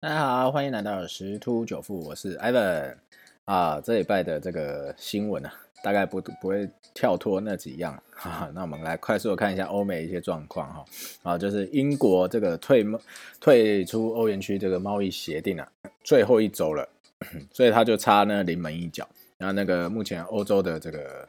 大家好，欢迎来到十突九富，我是 Ivan 啊。这礼拜的这个新闻啊，大概不不会跳脱那几样哈哈。那我们来快速的看一下欧美一些状况哈。啊，就是英国这个退退出欧元区这个贸易协定啊，最后一周了，所以他就差那临门一脚。然后那个目前欧洲的这个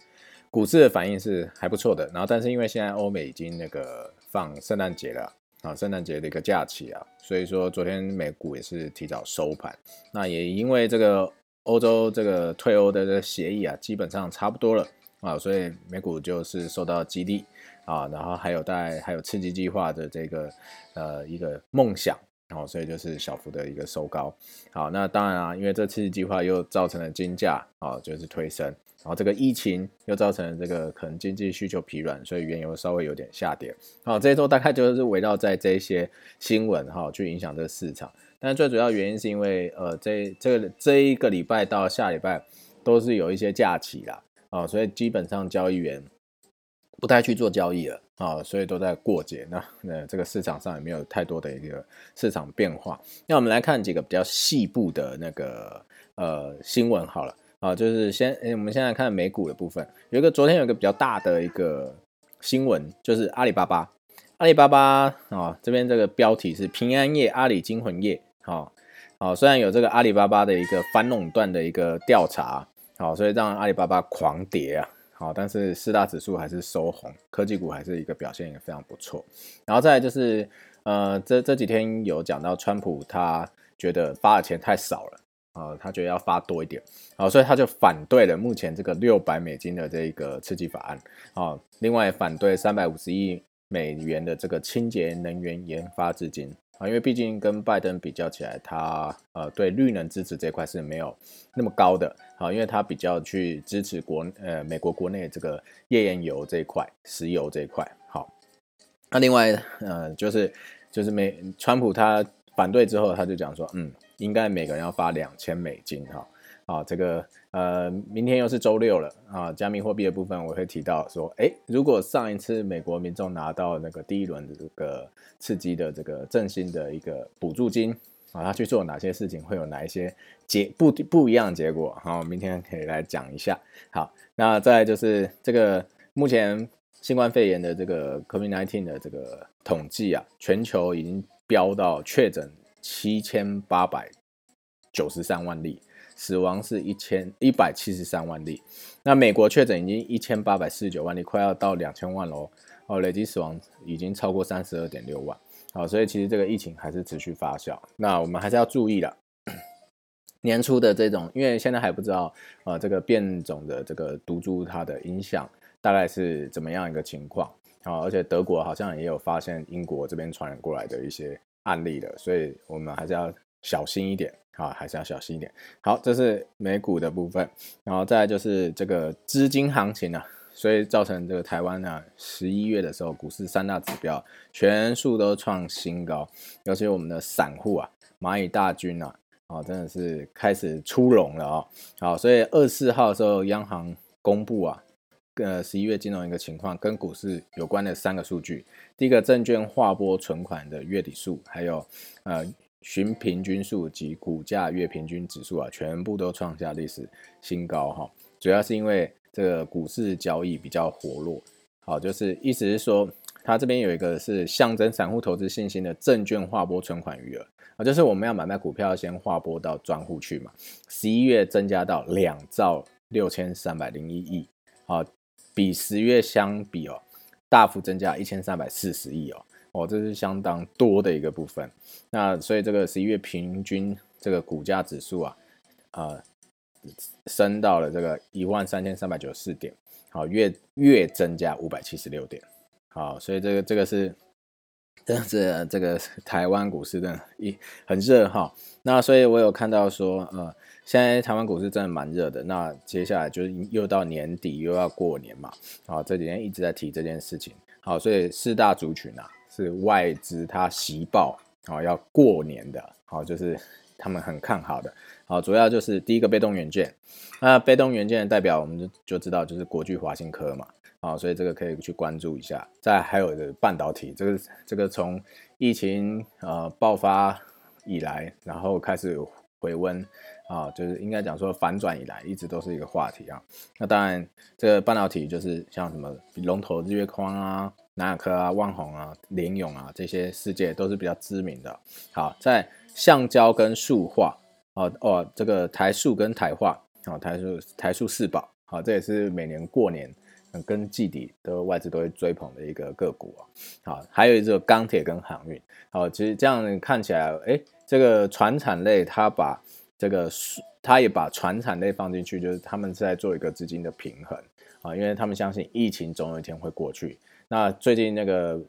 股市的反应是还不错的。然后但是因为现在欧美已经那个放圣诞节了。啊，圣诞节的一个假期啊，所以说昨天美股也是提早收盘。那也因为这个欧洲这个退欧的这个协议啊，基本上差不多了啊，所以美股就是受到激励啊，然后还有带还有刺激计划的这个呃一个梦想，然后所以就是小幅的一个收高。好，那当然啊，因为这次计划又造成了金价啊，就是推升。然后这个疫情又造成了这个可能经济需求疲软，所以原油稍微有点下跌。好，这一周大概就是围绕在这些新闻哈去影响这个市场。但最主要原因是因为呃这这个这一个礼拜到下礼拜都是有一些假期啦啊，所以基本上交易员不太去做交易了啊，所以都在过节。那那这个市场上也没有太多的一个市场变化。那我们来看几个比较细部的那个呃新闻好了。啊，就是先，哎，我们现在看美股的部分，有一个昨天有一个比较大的一个新闻，就是阿里巴巴，阿里巴巴啊，这边这个标题是平安夜，阿里惊魂夜，好，好，虽然有这个阿里巴巴的一个反垄断的一个调查，好，所以让阿里巴巴狂跌啊，好，但是四大指数还是收红，科技股还是一个表现也非常不错，然后再来就是，呃，这这几天有讲到川普他觉得发的钱太少了。啊，他觉得要发多一点，啊，所以他就反对了目前这个六百美金的这个刺激法案，啊，另外反对三百五十亿美元的这个清洁能源研发资金，啊，因为毕竟跟拜登比较起来，他呃对绿能支持这块是没有那么高的，啊，因为他比较去支持国呃美国国内这个页岩油这一块，石油这一块，好，那另外呃就是就是美川普他反对之后，他就讲说，嗯。应该每个人要发两千美金哈，啊，这个呃，明天又是周六了啊，加密货币的部分我会提到说，哎，如果上一次美国民众拿到那个第一轮的这个刺激的这个振兴的一个补助金啊，他去做哪些事情，会有哪一些结不不一样的结果？好，明天可以来讲一下。好，那再就是这个目前新冠肺炎的这个 COVID-19 的这个统计啊，全球已经飙到确诊。七千八百九十三万例，死亡是一千一百七十三万例。那美国确诊已经一千八百四十九万例，快要到两千万喽。哦，累计死亡已经超过三十二点六万。好，所以其实这个疫情还是持续发酵。那我们还是要注意的。年初的这种，因为现在还不知道呃这个变种的这个毒株它的影响大概是怎么样一个情况。好，而且德国好像也有发现英国这边传染过来的一些。案例的，所以我们还是要小心一点啊，还是要小心一点。好，这是美股的部分，然后再就是这个资金行情啊，所以造成这个台湾呢，十一月的时候股市三大指标全数都创新高，尤其我们的散户啊，蚂蚁大军啊，啊，真的是开始出笼了啊。好，所以二十四号的时候，央行公布啊。呃，十一月金融一个情况，跟股市有关的三个数据，第一个证券划拨存款的月底数，还有呃循平均数及股价月平均指数啊，全部都创下历史新高哈。主要是因为这个股市交易比较活络，好，就是意思是说，它这边有一个是象征散户投资信心的证券划拨存款余额啊，就是我们要买卖股票先划拨到专户去嘛。十一月增加到两兆六千三百零一亿啊。比十月相比哦，大幅增加一千三百四十亿哦，哦，这是相当多的一个部分。那所以这个十一月平均这个股价指数啊，呃，升到了这个一万三千三百九十四点，好，月月增加五百七十六点，好，所以这个这个是，这是这个台湾股市的一很热哈。那所以我有看到说，呃。现在台湾股市真的蛮热的，那接下来就是又到年底又要过年嘛，啊，这几天一直在提这件事情，好，所以四大族群啊是外资它习报啊要过年的，好，就是他们很看好的，好，主要就是第一个被动元件，那被动元件的代表我们就就知道就是国巨、华新科嘛，啊，所以这个可以去关注一下，再还有的半导体，这个这个从疫情呃爆发。以来，然后开始回温啊，就是应该讲说反转以来，一直都是一个话题啊。那当然，这个半导体就是像什么龙头日月光啊、南亚科啊、万宏啊、联咏啊这些世界都是比较知名的。好，在橡胶跟塑化，哦哦，这个台塑跟台化，好台塑台塑四宝，好，这也是每年过年。跟季底的外资都会追捧的一个个股啊，好，还有这个钢铁跟航运，好，其实这样看起来，哎，这个船产类它把这个它也把船产类放进去，就是他们是在做一个资金的平衡啊，因为他们相信疫情总有一天会过去。那最近那个。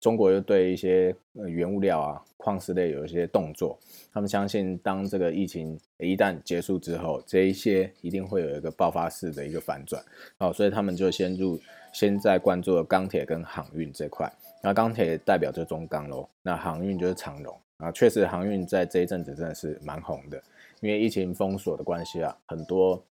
中国又对一些呃原物料啊、矿石类有一些动作，他们相信当这个疫情一旦结束之后，这一些一定会有一个爆发式的一个反转，哦，所以他们就先入，先在关注钢铁跟航运这块。那钢铁代表着中钢喽，那航运就是长荣啊。确实航运在这一阵子真的是蛮红的，因为疫情封锁的关系啊，很多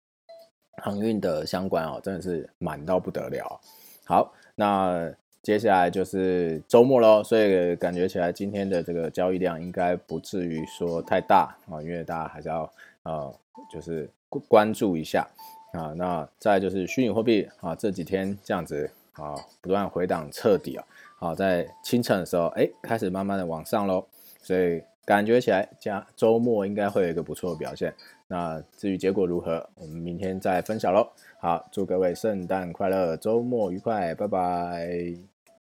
航运的相关哦，真的是满到不得了。好，那。接下来就是周末喽，所以感觉起来今天的这个交易量应该不至于说太大啊，因为大家还是要呃，就是关注一下啊。那再就是虚拟货币啊，这几天这样子啊，不断回档彻底啊，好在清晨的时候，哎，开始慢慢的往上喽，所以感觉起来加周末应该会有一个不错的表现。那至于结果如何，我们明天再分享喽。好，祝各位圣诞快乐，周末愉快，拜拜。